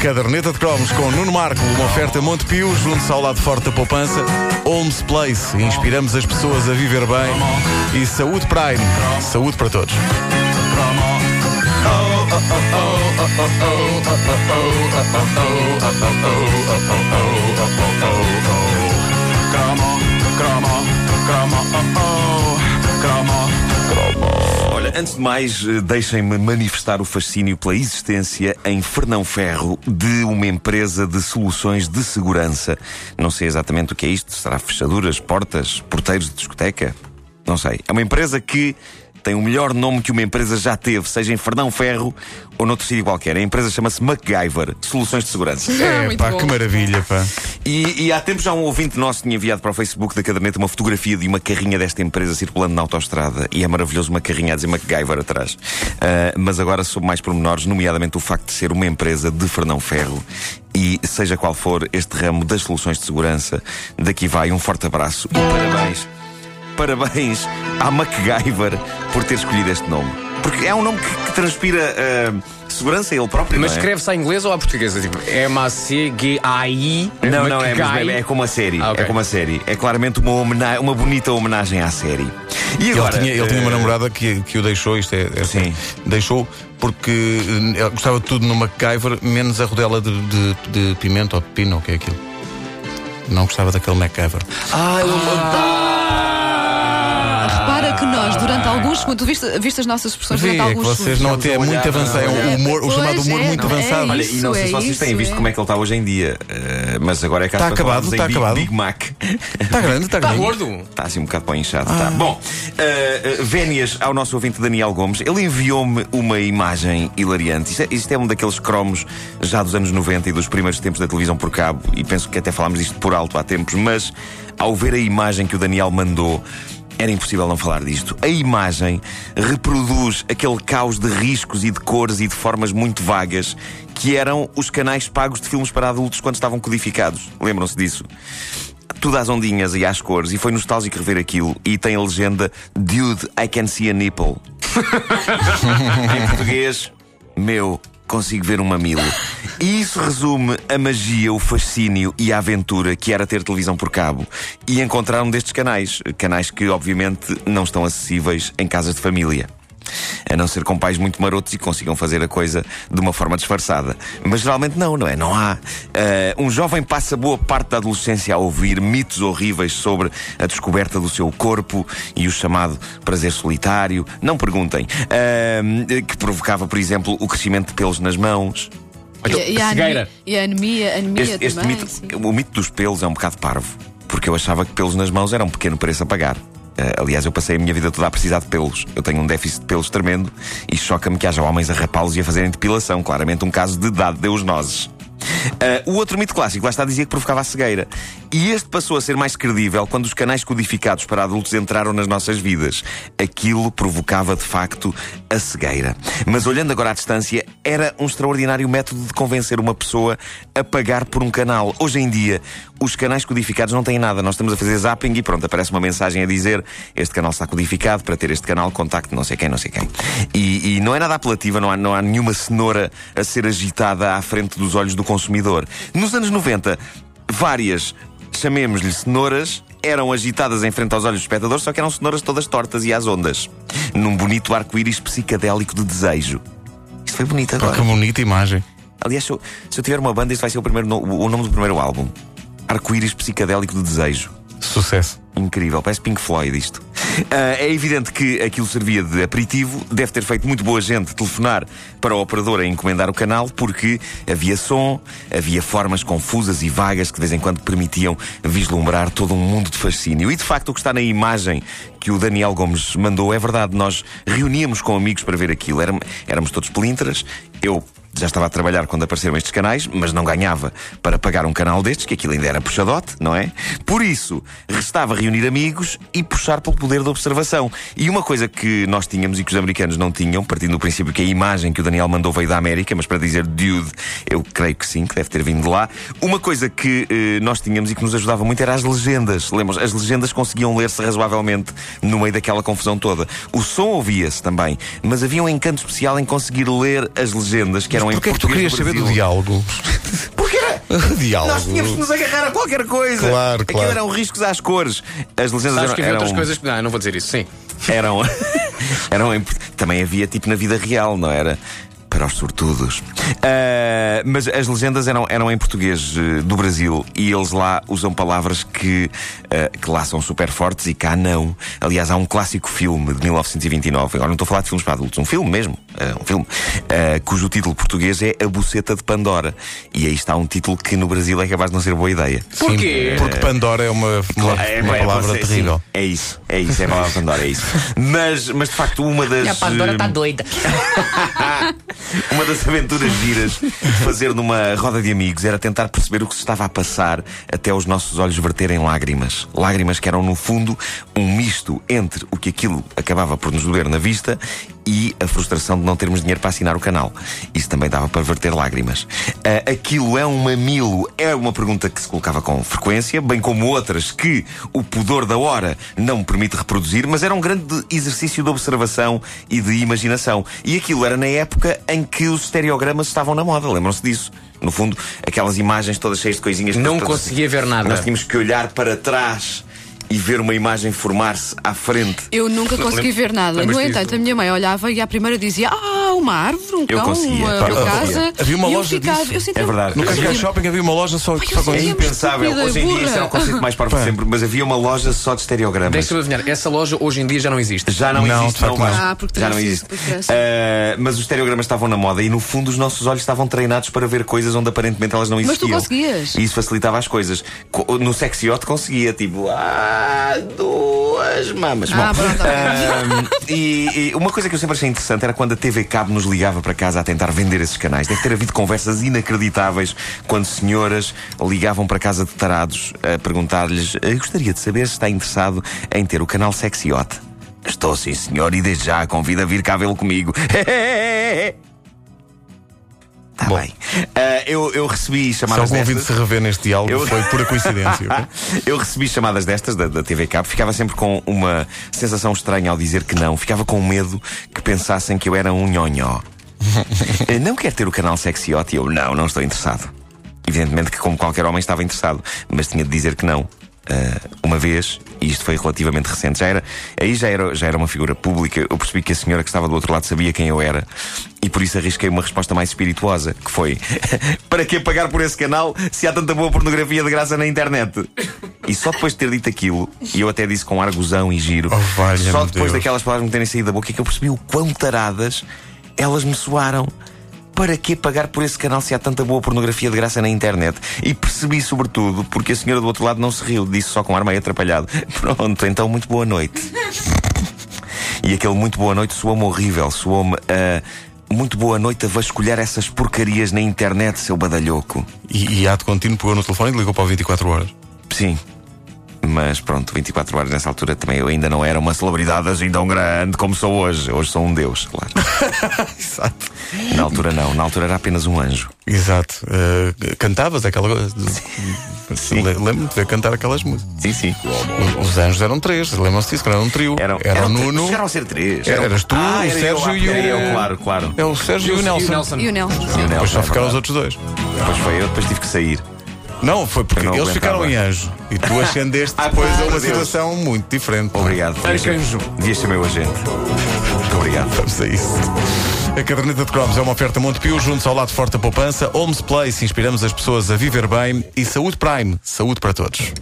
Caderneta de Cromos com Nuno Marco, uma oferta Montepio, junto ao lado forte da poupança. Holmes Place, inspiramos as pessoas a viver bem. E Saúde Prime, saúde para todos. Olha, antes de mais, eh, deixem-me manifestar o fascínio pela existência em Fernão Ferro de uma empresa de soluções de segurança. Não sei exatamente o que é isto. Será fechaduras, portas, porteiros de discoteca? Não sei. É uma empresa que tem o melhor nome que uma empresa já teve, seja em Fernão Ferro ou noutro sítio qualquer. A empresa chama-se MacGyver Soluções de Segurança. É, muito pá, bom. que maravilha, pá. E, e há tempos já um ouvinte nosso tinha enviado para o Facebook da caderneta uma fotografia de uma carrinha desta empresa circulando na autoestrada. E é maravilhoso uma carrinha a dizer MacGyver atrás. Ah, mas agora soube mais pormenores, nomeadamente o facto de ser uma empresa de Fernão Ferro. E seja qual for este ramo das soluções de segurança, daqui vai um forte abraço e parabéns. Parabéns à MacGyver por ter escolhido este nome. Porque é um nome que, que transpira ah, segurança ele próprio. Mas é? escreve-se à inglesa ou à portuguesa? Tipo, M-A-C-G-A-I. Não, não, é, mas é, é como a série. Ah, ok. É como a série. É claramente uma, homena- uma bonita homenagem à série. E agora, ele tinha, ele tinha uma eh, namorada que, que o deixou, isto é, é Sim. deixou porque eh, ele gostava de tudo no MacGyver, menos a rodela de, de, de pimenta ou de pepino, ou o que é aquilo. Não gostava daquele MacGyver. Ah, nós, durante alguns segundos, tu viste, viste as nossas expressões Vi, durante é que alguns vocês segundos. não têm é muito olhar, avançado. É não, um humor, o chamado humor é, muito não, é avançado. Olha, e não sei se é vocês têm isso, visto é. como é que ele está hoje em dia. eh, mas agora é caso Está acabado, está Big, acabado. Big Mac. Está grande, está Está grande. gordo. Está assim um bocado para o inchado. tá. Bom, eh, eh, vénias ao nosso ouvinte Daniel Gomes. Ele enviou-me uma imagem hilariante. Isto é, isto é um daqueles cromos já dos anos 90 e dos primeiros tempos da televisão por cabo. E penso que até falámos disto por alto há tempos. Mas ao ver a imagem que o Daniel mandou. Era impossível não falar disto. A imagem reproduz aquele caos de riscos e de cores e de formas muito vagas que eram os canais pagos de filmes para adultos quando estavam codificados. Lembram-se disso? tudo às ondinhas e às cores, e foi nostálgico rever aquilo. E tem a legenda Dude, I can see a nipple. em português, meu, consigo ver um mamilo. E isso resume a magia, o fascínio e a aventura que era ter televisão por cabo e encontrar um destes canais. Canais que, obviamente, não estão acessíveis em casas de família. A não ser com pais muito marotos e consigam fazer a coisa de uma forma disfarçada. Mas geralmente não, não é? Não há. Ah, um jovem passa boa parte da adolescência a ouvir mitos horríveis sobre a descoberta do seu corpo e o chamado prazer solitário. Não perguntem. Ah, que provocava, por exemplo, o crescimento de pelos nas mãos. E, e a Cegueira. anemia, e a anemia, anemia Este, este também. mito, sim. o mito dos pelos é um bocado parvo, porque eu achava que pelos nas mãos era um pequeno preço a pagar. Eh, aliás, eu passei a minha vida toda a precisar de pelos. Eu tenho um déficit de pelos tremendo e choca-me que haja homens a rapá-los e a fazerem depilação. Claramente um caso de idade de nozes. Ah, o outro mito clássico, lá está, dizia que provocava a cegueira. E este passou a ser mais credível quando os canais codificados para adultos entraram nas nossas vidas. Aquilo provocava, de facto, a cegueira. Mas olhando agora à distância, era um extraordinário método de convencer uma pessoa a pagar por um canal. Hoje em dia, os canais codificados não têm nada. Nós estamos a fazer zapping e pronto, aparece uma mensagem a dizer este canal está codificado, para ter este canal, contacte não sei quem, não sei quem. E, e não é nada apelativa, não há, não há nenhuma cenoura a ser agitada à frente dos olhos do consumidor. Nos anos 90, várias, chamemos-lhe cenouras, eram agitadas em frente aos olhos do espectador, só que eram cenouras todas tortas e às ondas. Num bonito arco-íris psicadélico de desejo. Isto foi bonito agora. que bonita imagem. Aliás, se eu, se eu tiver uma banda, este vai ser o, primeiro o nome do primeiro álbum. Arco-íris psicadélico de desejo. Sucesso. Incrível, parece Pink Floyd isto. Ah, é evidente que aquilo servia de aperitivo, deve ter feito muito boa gente telefonar para o operador a encomendar o canal, porque havia som, havia formas confusas e vagas que de vez em quando permitiam vislumbrar todo um mundo de fascínio. E de facto, o que está na imagem que o Daniel Gomes mandou é verdade. Nós reuníamos com amigos para ver aquilo. Éram- Éramos todos pelintras, eu já estava a trabalhar quando apareceram estes canais, mas não ganhava para pagar um canal destes, que aquilo ainda era puxadote, não é? Por isso, restava reunir amigos e puxar pelo poder da observação. E uma coisa que nós tínhamos e que os americanos não tinham, partindo do princípio que a imagem que o Daniel mandou veio da América, mas para dizer dude, eu creio que sim, que deve ter vindo de lá. Uma coisa que eh, nós tínhamos e que nos ajudava muito era as legendas. Lembras? As legendas conseguiam ler-se razoavelmente no meio daquela confusão toda. O som ouvia-se também, mas havia um encanto especial em conseguir ler as legendas que eram em Porquê é que tu querias saber do diálogo? Porque era. diálogo. Nós tínhamos que nos agarrar a qualquer coisa. Claro, Aquilo claro. eram riscos às cores. As legendas Sabes eram. que havia eram outras coisas. Não, não vou dizer isso, sim. eram, eram em- também havia tipo na vida real, não era? Para os sortudos. Ah, mas as legendas eram, eram em português eh, do Brasil e eles lá usam palavras que, ah, que lá são super fortes e cá não. Aliás, há um clássico filme de 1929, agora não estou a falar de filmes para adultos, um filme mesmo, ah, um filme, cujo título português é A Buceta de Pandora. E aí está um título que no Brasil é capaz de não ser boa ideia. Porquê? Porque Pandora é uma, uma, É, uma é, palavra pode ser, terrível. sim. É isso, é isso, é a palavra Pandora, é isso. Mas, mas de facto, uma das. E a Pandora está eh, doida. Uma das aventuras giras de fazer numa roda de amigos era tentar perceber o que se estava a passar até os nossos olhos verterem lágrimas. Lágrimas que eram, no fundo, um misto entre o que aquilo acabava por nos doer na vista e a frustração de não termos dinheiro para assinar o canal. Isso também dava para verter lágrimas. Ah, aquilo é um mamilo? É uma pergunta que se colocava com frequência, bem como outras que o pudor da hora não me permite reproduzir, mas era um grande exercício de observação e de imaginação. E aquilo era na época em que os estereogramas estavam na moda, lembram-se disso? No fundo, aquelas imagens todas cheias de coisinhas. Não conseguia ver nada. Nós tínhamos que olhar para trás e ver uma imagem formar-se à frente. Eu nunca consegui ver nada. lembras No disso? entanto, a minha mãe olhava e à primeira dizia: Ah, uma árvore, um Eu cão, conseguia. uma, uma eu casa. conseguia. Havia uma eu loja ficava- disso. eu sentia- É verdade. No Cascais Shopping havia uma loja só, com sentia- isso. Impensável. Hoje em dia isso era o conceito mais de sempre, mas havia uma loja só de estereogramas. Deixa-me adivinhar, essa loja hoje em dia já não existe. Já não, Não, existe, não, não. mais. Ah, porque já não existe. Ah, mas os estereogramas estavam na moda e no fundo os nossos olhos estavam treinados para ver coisas onde aparentemente elas não Mas tu existiam. conseguias? E isso facilitava as coisas. Co- No sexy hot conseguia, tipo, ah, duas mamas. Ah, Bom, pronto, e, e uma coisa que eu sempre achei interessante era quando a TV Cabo nos ligava para casa a tentar vender esses canais. Deve ter havido conversas inacreditáveis quando senhoras ligavam para casa de tarados a perguntar-lhes: "Eu gostaria de saber se está interessado em ter o canal Sexy Hot. Estou sim, senhor, e desde já convido a vir cá vê-lo comigo. Está bem. Ah, eu, eu recebi Se chamadas algum ouvinte destas. se rever neste diálogo, Eu- foi pura coincidência. ok? Eu recebi chamadas destas da, da TV Cabo, ficava sempre com uma sensação estranha ao dizer que não, ficava com medo que pensassem que eu era um nhonhó. Não quer ter o canal Sexy Hot? E eu, não, não estou interessado. Evidentemente que, como qualquer homem, estava interessado, mas tinha de dizer que não. Ah, uma vez, e isto foi relativamente recente, já era, aí já era, já era uma figura pública. Eu percebi que a senhora que estava do outro lado sabia quem eu era e por isso arrisquei uma resposta mais espirituosa, que foi: Para que pagar por esse canal se há tanta boa pornografia de graça na internet? E só depois de ter dito aquilo, e eu até disse com ar gozão e giro, Oh, só depois Deus. daquelas palavras me terem saído da boca é que eu percebi o quão taradas elas me soaram. Para que pagar por esse canal se há tanta boa pornografia de graça na internet? E percebi, sobretudo, porque a senhora do outro lado não se riu, disse só com ar meio atrapalhado: Pronto, então muito boa noite. E aquele muito boa noite soou-me horrível, soou-me a. Muito boa noite a vasculhar essas porcarias na internet, seu badalhoco. E, e ato contínuo pegou no telefone e ligou para o 24 horas. Sim. Mas pronto, 24 horas nessa altura também eu ainda não era uma celebridade assim tão grande como sou hoje. Hoje sou um deus, claro. Exato. Na altura não, na altura era apenas um anjo. Exato. Eh, cantavas aquela Lembro-me de ver cantar aquelas músicas. Sim, sim. Os, os anjos eram três, lembram-se disso, que era um trio. Eram, era o eram- Nuno. Chegaram a ser três. Era- eras tu, Ah, o era eu, Sérgio ah, e o- eu, claro, claro. É o Sérgio e o Nelson. E o Nelson. E o Depois Nelson, só é ficaram os outros dois. Depois foi eu, depois tive que sair. Não, foi porque não eles ficaram em anjo. E tu ascendeste Ah, depois pá, a uma Deus. situação muito diferente. Obrigado. Arcanjo. Devias ser meu agente. Muito obrigado. Vamos a isso. A caderneta de cromos é uma oferta Montepio, juntos ao lado forte da poupança. Homes Place, inspiramos as pessoas a viver bem. E Saúde Prime, saúde para todos.